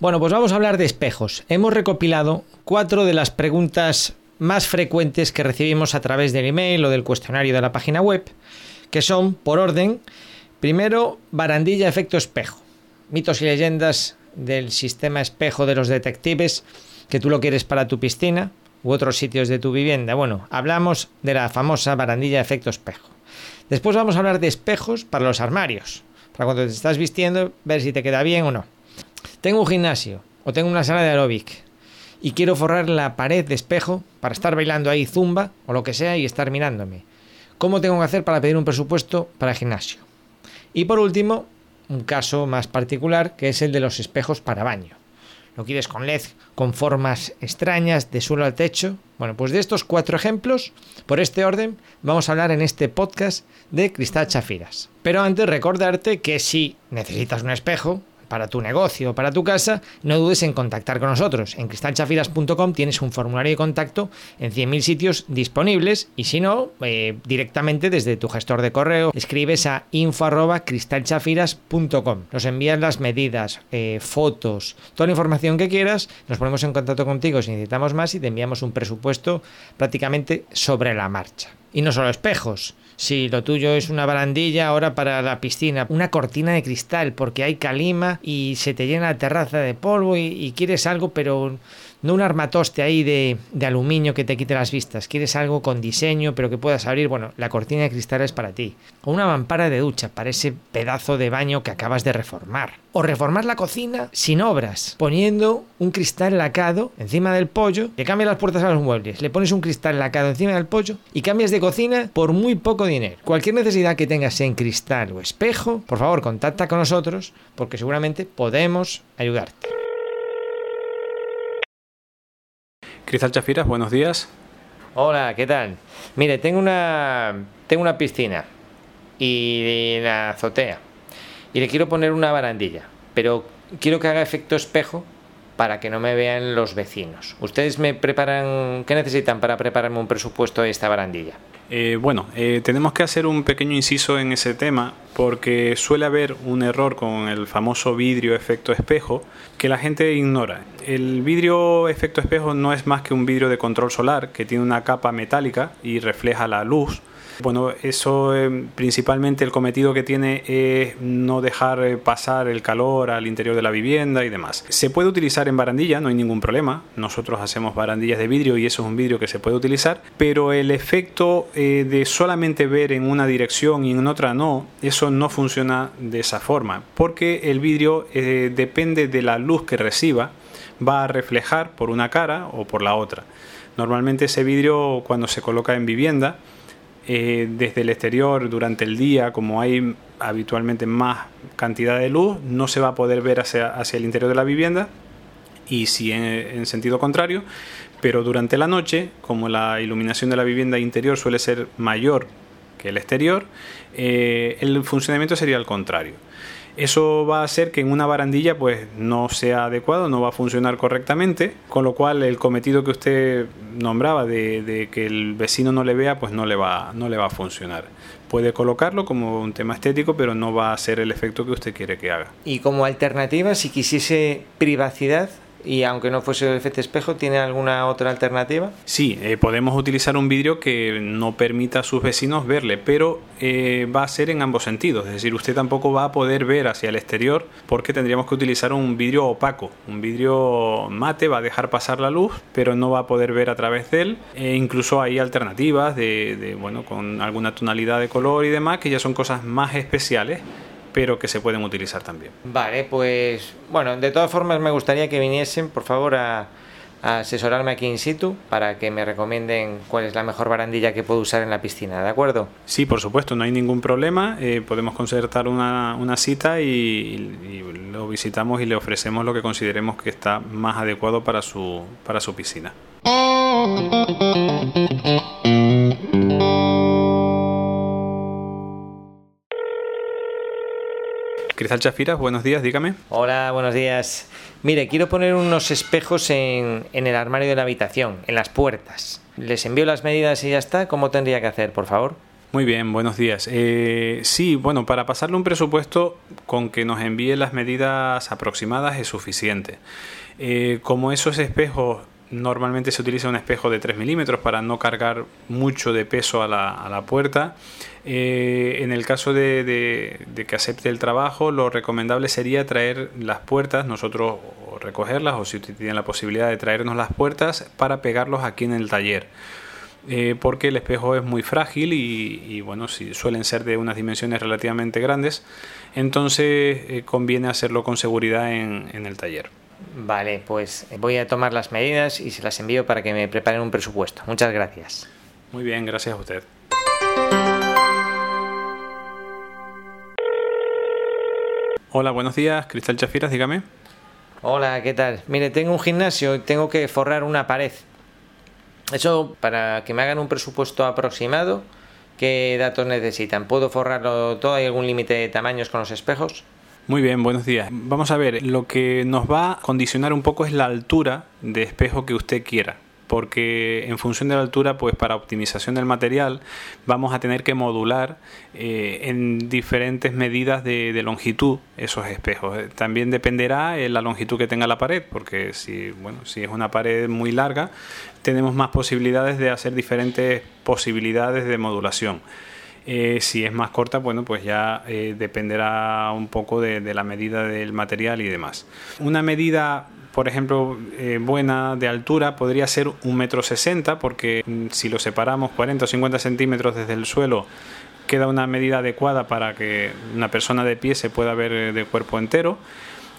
Bueno, pues vamos a hablar de espejos. Hemos recopilado cuatro de las preguntas más frecuentes que recibimos a través del email o del cuestionario de la página web, que son, por orden, primero, barandilla efecto espejo. Mitos y leyendas del sistema espejo de los detectives, que tú lo quieres para tu piscina u otros sitios de tu vivienda. Bueno, hablamos de la famosa barandilla efecto espejo. Después vamos a hablar de espejos para los armarios, para cuando te estás vistiendo, ver si te queda bien o no. Tengo un gimnasio o tengo una sala de aeróbic y quiero forrar la pared de espejo para estar bailando ahí zumba o lo que sea y estar mirándome. ¿Cómo tengo que hacer para pedir un presupuesto para el gimnasio? Y por último, un caso más particular que es el de los espejos para baño. ¿Lo quieres con LED, con formas extrañas, de suelo al techo? Bueno, pues de estos cuatro ejemplos, por este orden, vamos a hablar en este podcast de Cristal Chafiras. Pero antes recordarte que si necesitas un espejo, para tu negocio o para tu casa, no dudes en contactar con nosotros. En cristalchafiras.com tienes un formulario de contacto en 100.000 sitios disponibles y si no, eh, directamente desde tu gestor de correo escribes a info.cristalchafiras.com. Nos envías las medidas, eh, fotos, toda la información que quieras, nos ponemos en contacto contigo si necesitamos más y te enviamos un presupuesto prácticamente sobre la marcha. Y no solo espejos. Si lo tuyo es una barandilla ahora para la piscina, una cortina de cristal porque hay calima y se te llena la terraza de polvo y, y quieres algo pero no un armatoste ahí de, de, aluminio que te quite las vistas. Quieres algo con diseño, pero que puedas abrir. Bueno, la cortina de cristal es para ti. O una mampara de ducha para ese pedazo de baño que acabas de reformar. O reformar la cocina sin obras, poniendo un cristal lacado encima del pollo. Le cambias las puertas a los muebles, le pones un cristal lacado encima del pollo y cambias de cocina por muy poco dinero. Cualquier necesidad que tengas en cristal o espejo, por favor, contacta con nosotros porque seguramente podemos ayudarte. Cristal Chafiras, buenos días. Hola, ¿qué tal? Mire, tengo una, tengo una piscina y la azotea y le quiero poner una barandilla, pero quiero que haga efecto espejo para que no me vean los vecinos. ¿Ustedes me preparan, qué necesitan para prepararme un presupuesto de esta barandilla? Eh, bueno, eh, tenemos que hacer un pequeño inciso en ese tema porque suele haber un error con el famoso vidrio efecto espejo que la gente ignora. El vidrio efecto espejo no es más que un vidrio de control solar que tiene una capa metálica y refleja la luz bueno, eso eh, principalmente el cometido que tiene es no dejar eh, pasar el calor al interior de la vivienda y demás. Se puede utilizar en barandilla, no hay ningún problema. Nosotros hacemos barandillas de vidrio y eso es un vidrio que se puede utilizar, pero el efecto eh, de solamente ver en una dirección y en otra no, eso no funciona de esa forma, porque el vidrio depende de la luz que reciba, va a reflejar por una cara o por la otra. Normalmente ese vidrio cuando se coloca en vivienda, eh, desde el exterior durante el día, como hay habitualmente más cantidad de luz, no se va a poder ver hacia, el interior de la vivienda y si en, sentido contrario, pero durante la noche, como la iluminación de la vivienda interior suele ser mayor que el exterior, eh, el funcionamiento sería al contrario. Eso va a hacer que en una barandilla pues no sea adecuado, no va a funcionar correctamente, con lo cual el cometido que usted nombraba de, que el vecino no le vea pues no le, va, no le va a funcionar. Puede colocarlo como un tema estético, pero no va a ser el efecto que usted quiere que haga. Y como alternativa, si quisiese privacidad, y aunque no fuese el efecto espejo, ¿tiene alguna otra alternativa? Sí, eh, podemos utilizar un vidrio que no permita a sus vecinos verle, pero eh, va a ser en ambos sentidos. Es decir, usted tampoco va a poder ver hacia el exterior porque tendríamos que utilizar un vidrio opaco. Un vidrio mate va a dejar pasar la luz, pero no va a poder ver a través de él. E incluso hay alternativas de, de, bueno, con alguna tonalidad de color y demás, que ya son cosas más especiales pero que se pueden utilizar también. Vale, pues bueno, de todas formas me gustaría que viniesen, por favor, a, asesorarme aquí in situ para que me recomienden cuál es la mejor barandilla que puedo usar en la piscina, ¿de acuerdo? Sí, por supuesto, no hay ningún problema. Eh, podemos concertar una, una cita y, y, lo visitamos y le ofrecemos lo que consideremos que está más adecuado para su, para su piscina. Cristal Chafiras, buenos días, dígame. Hola, buenos días. Mire, quiero poner unos espejos en, en, el armario de la habitación, en las puertas. ¿Les envío las medidas y ya está? ¿Cómo tendría que hacer, por favor? Muy bien, buenos días. Eh, sí, bueno, para pasarle un presupuesto con que nos envíe las medidas aproximadas es suficiente. Eh, como esos espejos, normalmente se utiliza un espejo de 3 milímetros para no cargar mucho de peso a la, puerta. Eh, en el caso de, que acepte el trabajo, lo recomendable sería traer las puertas, nosotros recogerlas o si usted tiene la posibilidad de traernos las puertas para pegarlos aquí en el taller eh, porque el espejo es muy frágil y, bueno, si suelen ser de unas dimensiones relativamente grandes, entonces eh, conviene hacerlo con seguridad en, en el taller. Vale, pues voy a tomar las medidas y se las envío para que me preparen un presupuesto. Muchas gracias. Muy bien, gracias a usted. Hola, buenos días, Cristal Chafiras, dígame. Hola, ¿qué tal? Mire, tengo un gimnasio y tengo que forrar una pared. Eso, para que me hagan un presupuesto aproximado, ¿qué datos necesitan? ¿Puedo forrarlo todo? ¿Hay algún límite de tamaños con los espejos? Muy bien, buenos días. Vamos a ver, lo que nos va a condicionar un poco es la altura de espejo que usted quiera porque en función de la altura, pues para optimización del material vamos a tener que modular eh, en diferentes medidas de, longitud esos espejos. Eh, también dependerá de la longitud que tenga la pared, porque si, bueno, si es una pared muy larga, tenemos más posibilidades de hacer diferentes posibilidades de modulación. Eh, si es más corta, bueno, pues ya dependerá un poco de, la medida del material y demás. Una medida por ejemplo, eh, buena de altura podría ser un metro sesenta, porque mm, si lo separamos 40 o 50 centímetros desde el suelo, queda una medida adecuada para que una persona de pie se pueda ver eh, de cuerpo entero.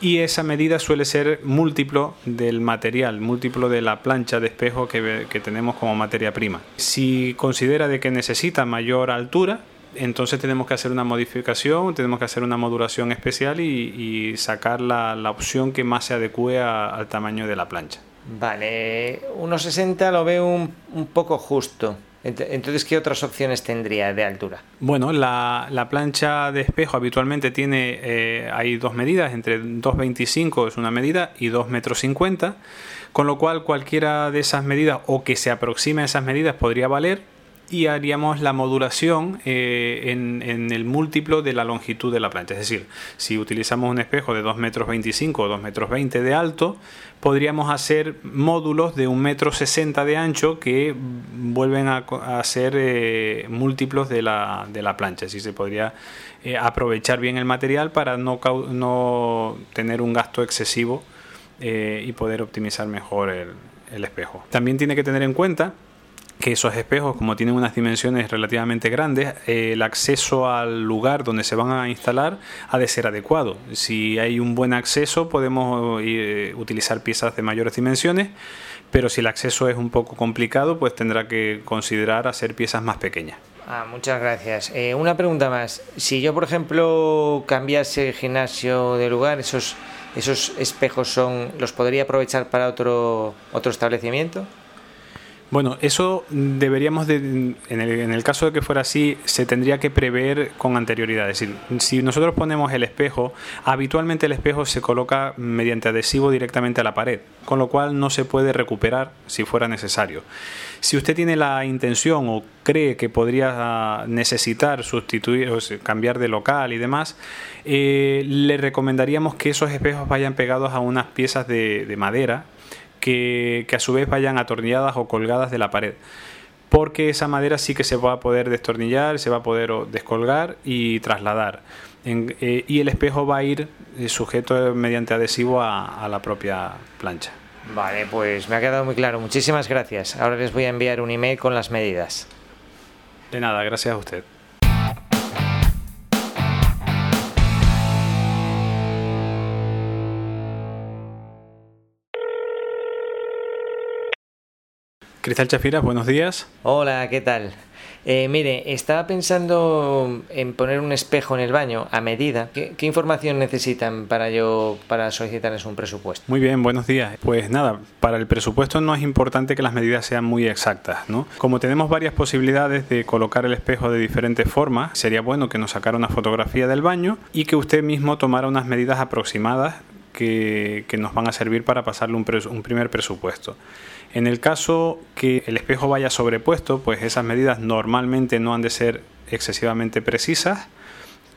Y esa medida suele ser múltiplo del material, múltiplo de la plancha de espejo que, que tenemos como materia prima. Si considera de que necesita mayor altura, entonces tenemos que hacer una modificación, tenemos que hacer una modulación especial y, sacar la, opción que más se adecue al tamaño de la plancha. Vale, 1,60 lo veo un, poco justo. Entonces, ¿qué otras opciones tendría de altura? Bueno, la, plancha de espejo habitualmente tiene, eh, hay dos medidas, entre 2,25 es una medida y 2,50 metros, con lo cual cualquiera de esas medidas o que se aproxime a esas medidas podría valer y haríamos la modulación eh, en, el múltiplo de la longitud de la plancha. Es decir, si utilizamos un espejo de 2 metros 25 o 2 metros 20 de alto, podríamos hacer módulos de 1 metro 60 de ancho que vuelven a, ser eh, múltiplos de la, de la, plancha. Así se podría eh, aprovechar bien el material para no, no tener un gasto excesivo y poder optimizar mejor el, el espejo. También tiene que tener en cuenta que esos espejos, como tienen unas dimensiones relativamente grandes, eh, el acceso al lugar donde se van a instalar ha de ser adecuado. Si hay un buen acceso, podemos eh, utilizar piezas de mayores dimensiones, pero si el acceso es un poco complicado, pues tendrá que considerar hacer piezas más pequeñas. Ah, muchas gracias. Eh, una pregunta más. Si yo, por ejemplo, cambiase el gimnasio de lugar, esos, esos espejos son, ¿los podría aprovechar para otro, otro establecimiento? Bueno, eso deberíamos, de, en, el, caso de que fuera así, se tendría que prever con anterioridad. Es decir, si nosotros ponemos el espejo, habitualmente el espejo se coloca mediante adhesivo directamente a la pared, con lo cual no se puede recuperar si fuera necesario. Si usted tiene la intención o cree que podría necesitar sustituir o cambiar de local y demás, eh, le recomendaríamos que esos espejos vayan pegados a unas piezas de madera que, a su vez vayan atornilladas o colgadas de la pared porque esa madera sí que se va a poder destornillar, se va a poder descolgar y trasladar. Eh, y el espejo va a ir eh, sujeto mediante adhesivo a, a, la propia plancha. Vale, pues me ha quedado muy claro. Muchísimas gracias. Ahora les voy a enviar un email con las medidas. De nada, gracias a usted. Cristal Chafiras, buenos días. Hola, ¿qué tal? Eh, mire, estaba pensando en poner un espejo en el baño a medida. ¿Qué, información necesitan para yo para solicitarles un presupuesto? Muy bien, buenos días. Pues nada, para el presupuesto no es importante que las medidas sean muy exactas, ¿no? Como tenemos varias posibilidades de colocar el espejo de diferentes formas, sería bueno que nos sacara una fotografía del baño y que usted mismo tomara unas medidas aproximadas que, nos van a servir para pasarle un, un primer presupuesto. En el caso que el espejo vaya sobrepuesto, pues esas medidas normalmente no han de ser excesivamente precisas,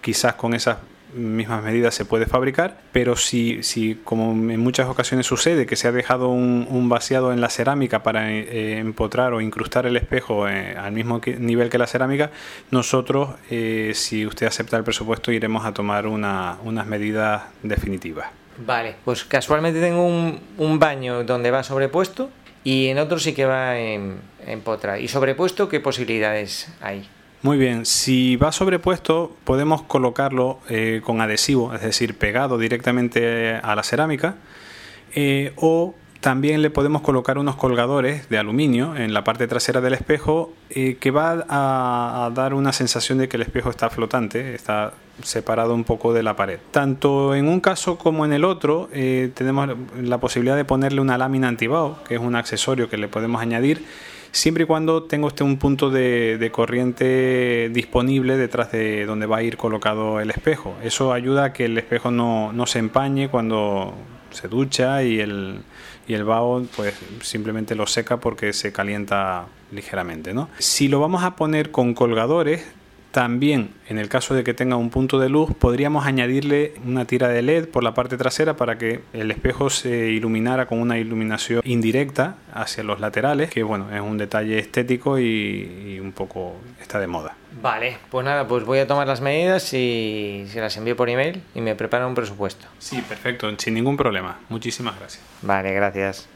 quizás con esas mismas medidas se puede fabricar, pero si, si como en muchas ocasiones sucede que se ha dejado un, vaciado en la cerámica para eh, empotrar o incrustar el espejo eh, al mismo nivel que la cerámica, nosotros, eh, si usted acepta el presupuesto, iremos a tomar unas medidas definitivas. Vale, pues casualmente tengo un, baño donde va sobrepuesto y en otro sí que va en, en potra. ¿Y sobrepuesto qué posibilidades hay? Muy bien, si va sobrepuesto podemos colocarlo eh, con adhesivo, es decir, pegado directamente a la cerámica, eh, o también le podemos colocar unos colgadores de aluminio en la parte trasera del espejo eh, que va a, dar una sensación de que el espejo está flotante, está separado un poco de la pared. Tanto en un caso como en el otro tenemos la posibilidad de ponerle una lámina antibao, que es un accesorio que le podemos añadir siempre y cuando tenga usted un punto de, corriente disponible detrás de donde va a ir colocado el espejo. Eso ayuda a que el espejo no, se empañe cuando se ducha y el, y el vaho pues simplemente lo seca porque se calienta ligeramente. ¿no? Si lo vamos a poner con colgadores, también, en el caso de que tenga un punto de luz, podríamos añadirle una tira de LED por la parte trasera para que el espejo se iluminara con una iluminación indirecta hacia los laterales, que bueno, es un detalle estético y, un poco está de moda. Vale, pues nada, pues voy a tomar las medidas y se las envío por email y me preparo un presupuesto. Sí, perfecto, sin ningún problema. Muchísimas gracias. Vale, gracias.